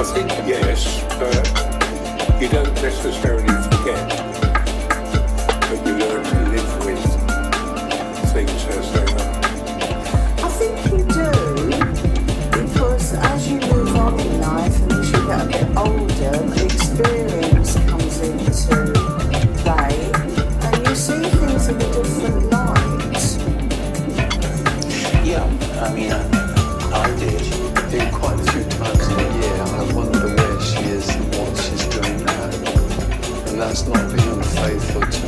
I think yes, but you don't necessarily forget, but you learn to live with things as they are. I think you do, because as you move on in life and as you get a bit older, experience not being faithful to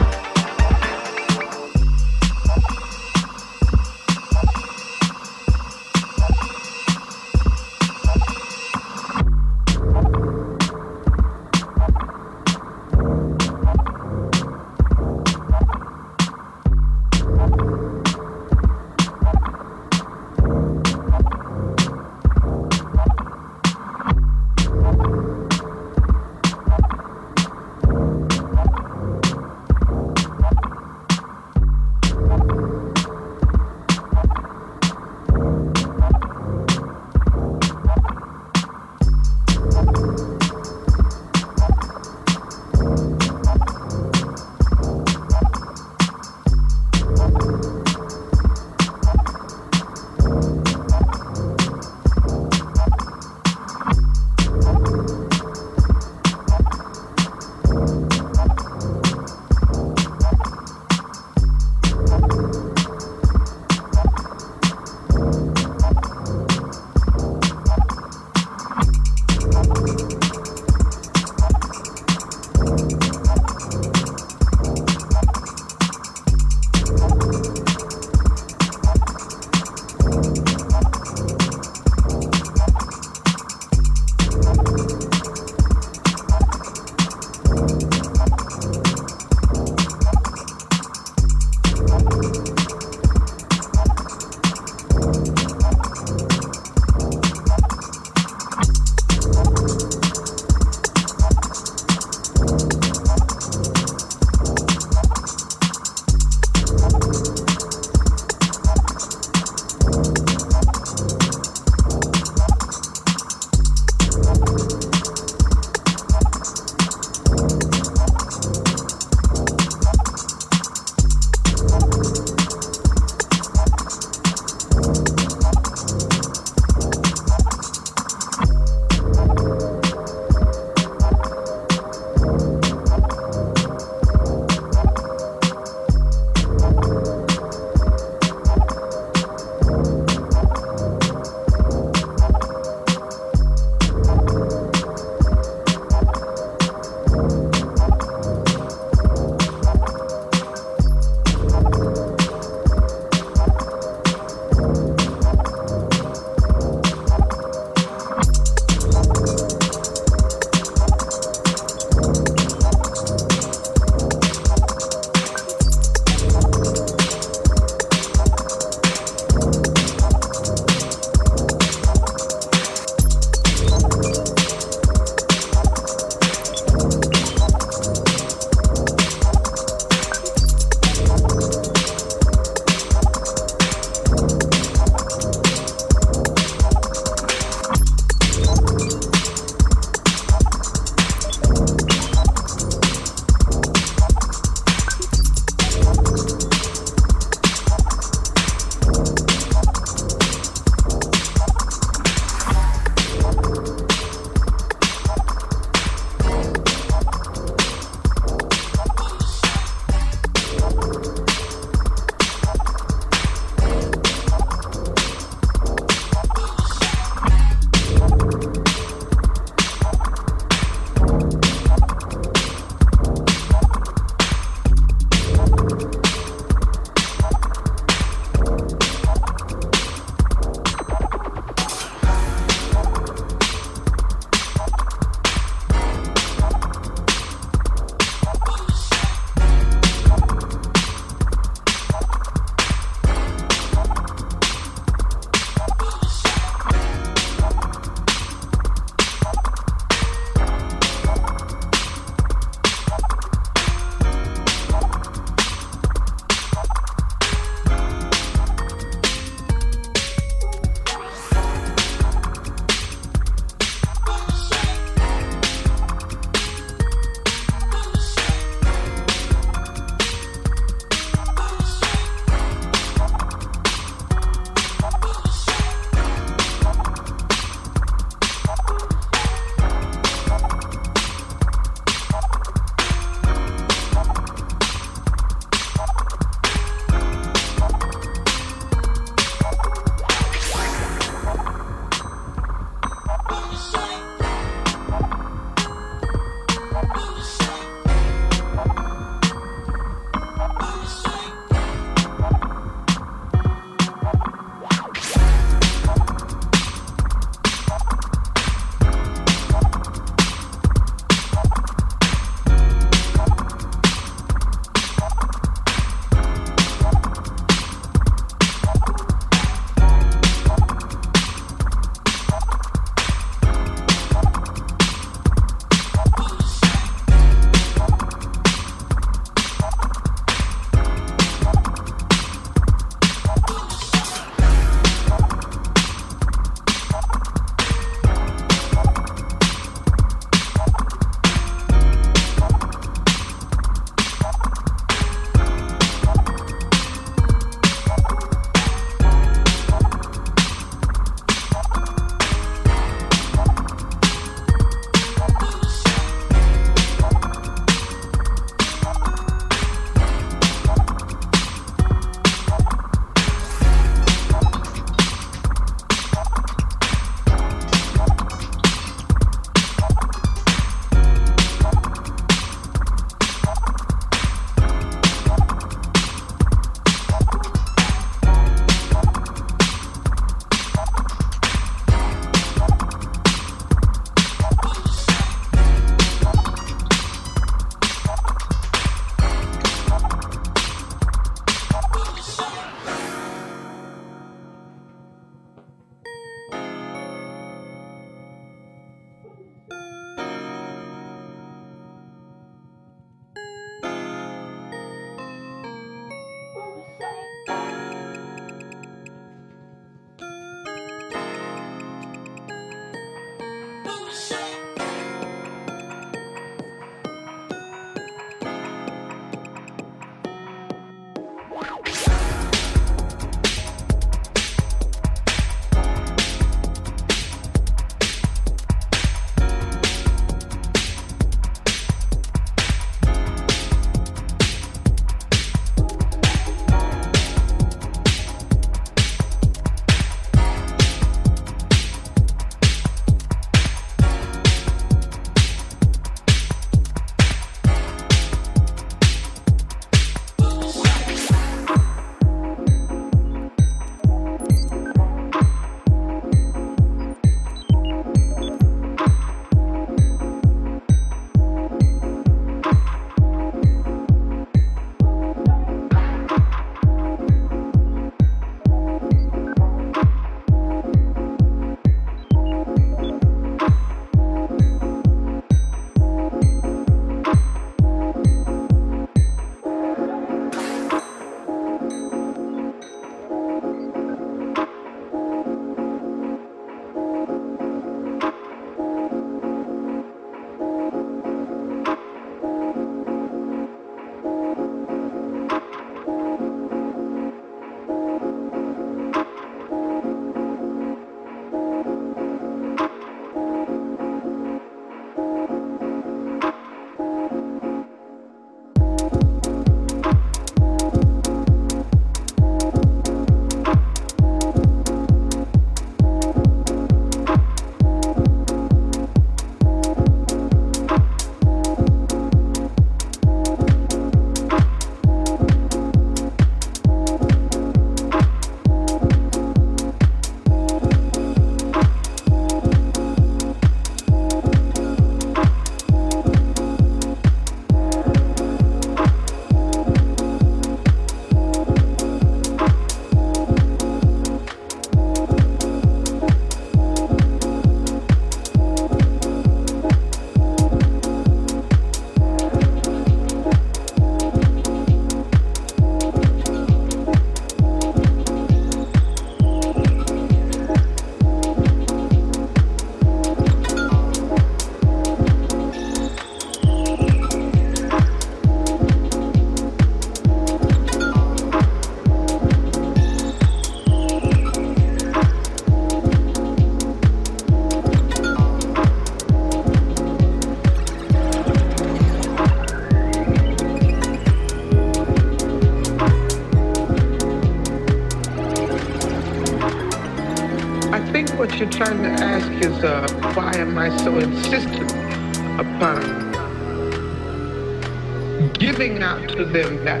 to them that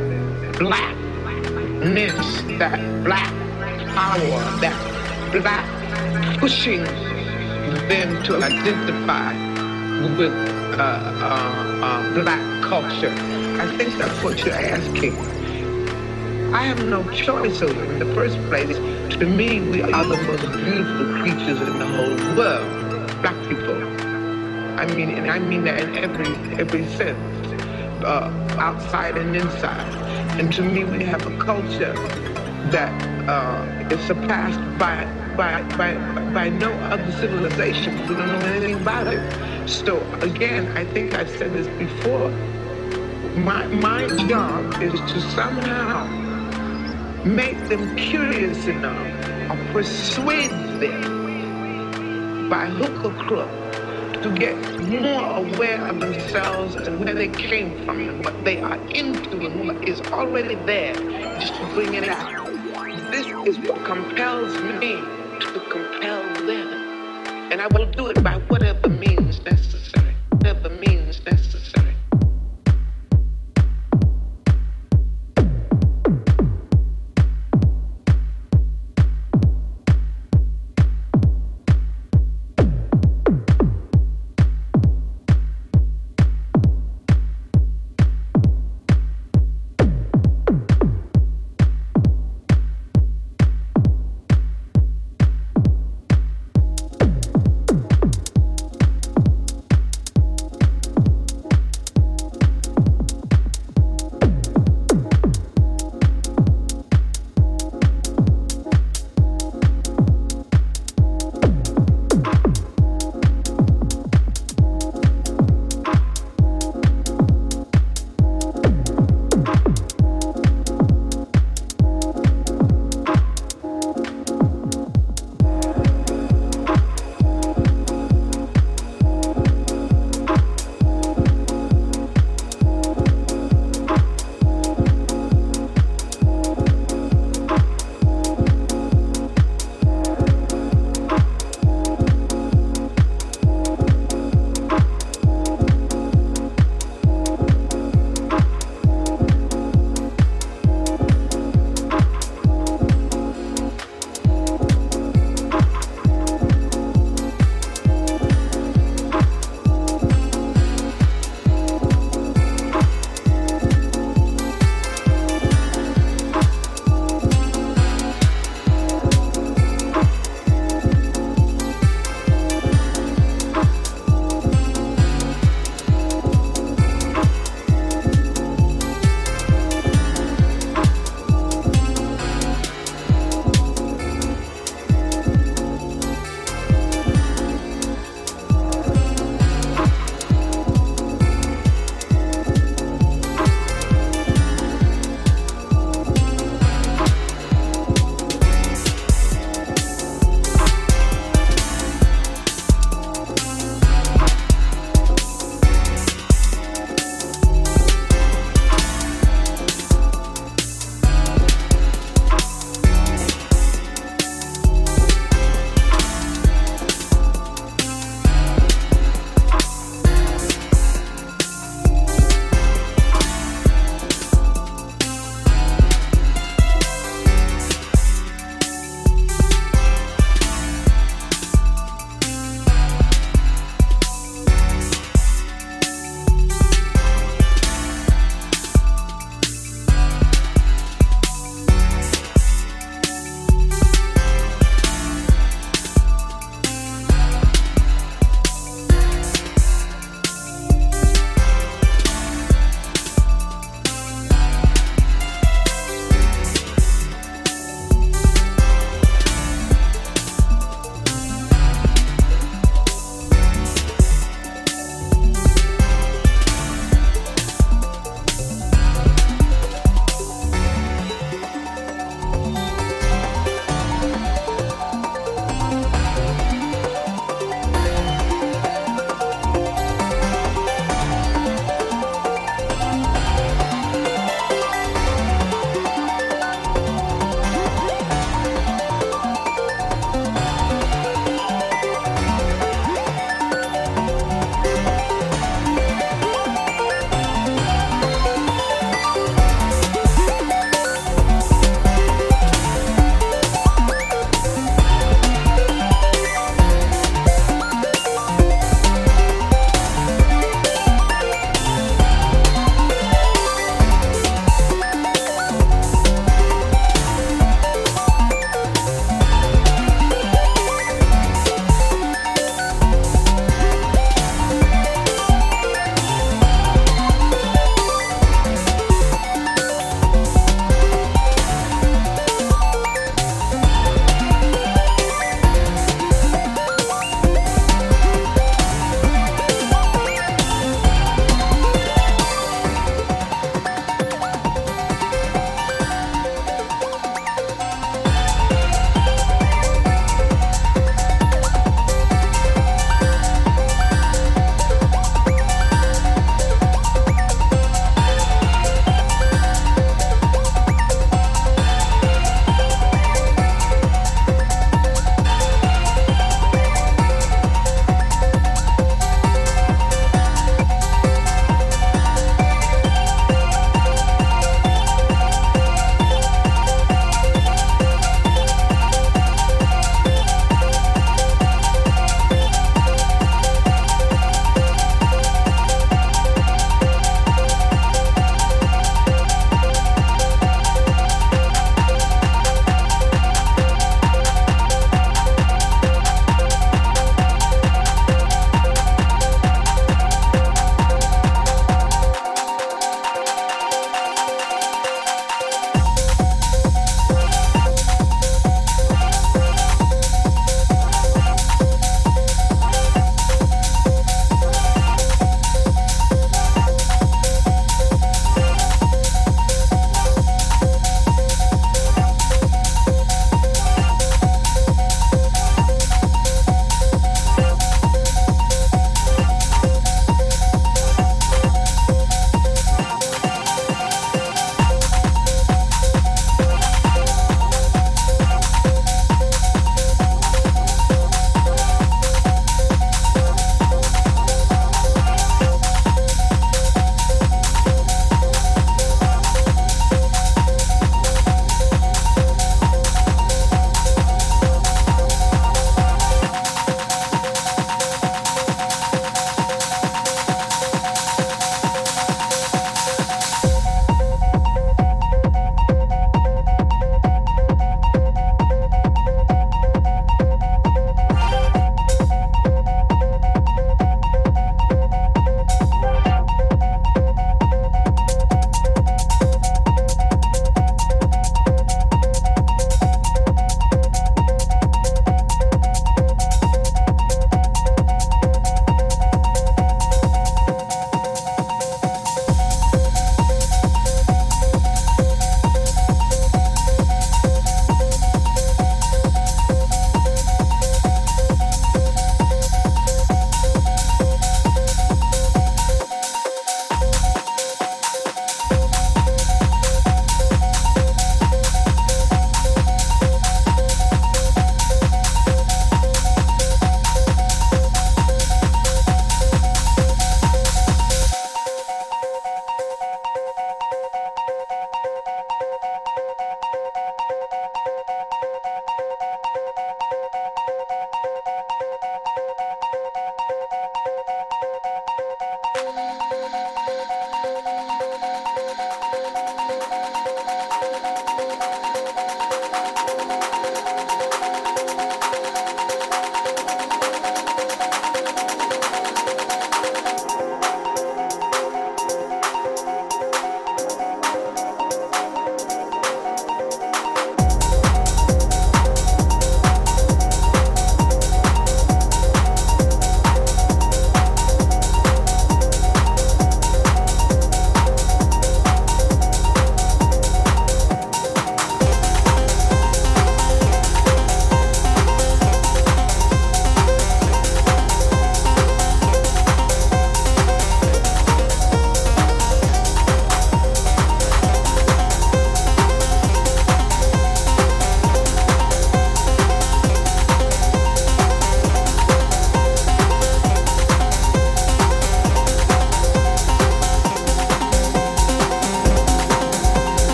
blackness, that black power, that black pushing them to identify with uh, uh, uh, black culture. I think that's what you're asking. I have no choice over in the first place. To me, we are the most beautiful creatures in the whole world, black. I mean, and I mean that in every every sense uh, outside and inside. And to me, we have a culture that uh, is surpassed by, by, by, by no other civilization. We don't know anything about it. So again, I think I've said this before. My, my job is to somehow make them curious enough or persuade them by hook or crook to get more aware of themselves and where they came from and what they are into and what is already there, just to bring it out. This is what compels me to compel them. And I will do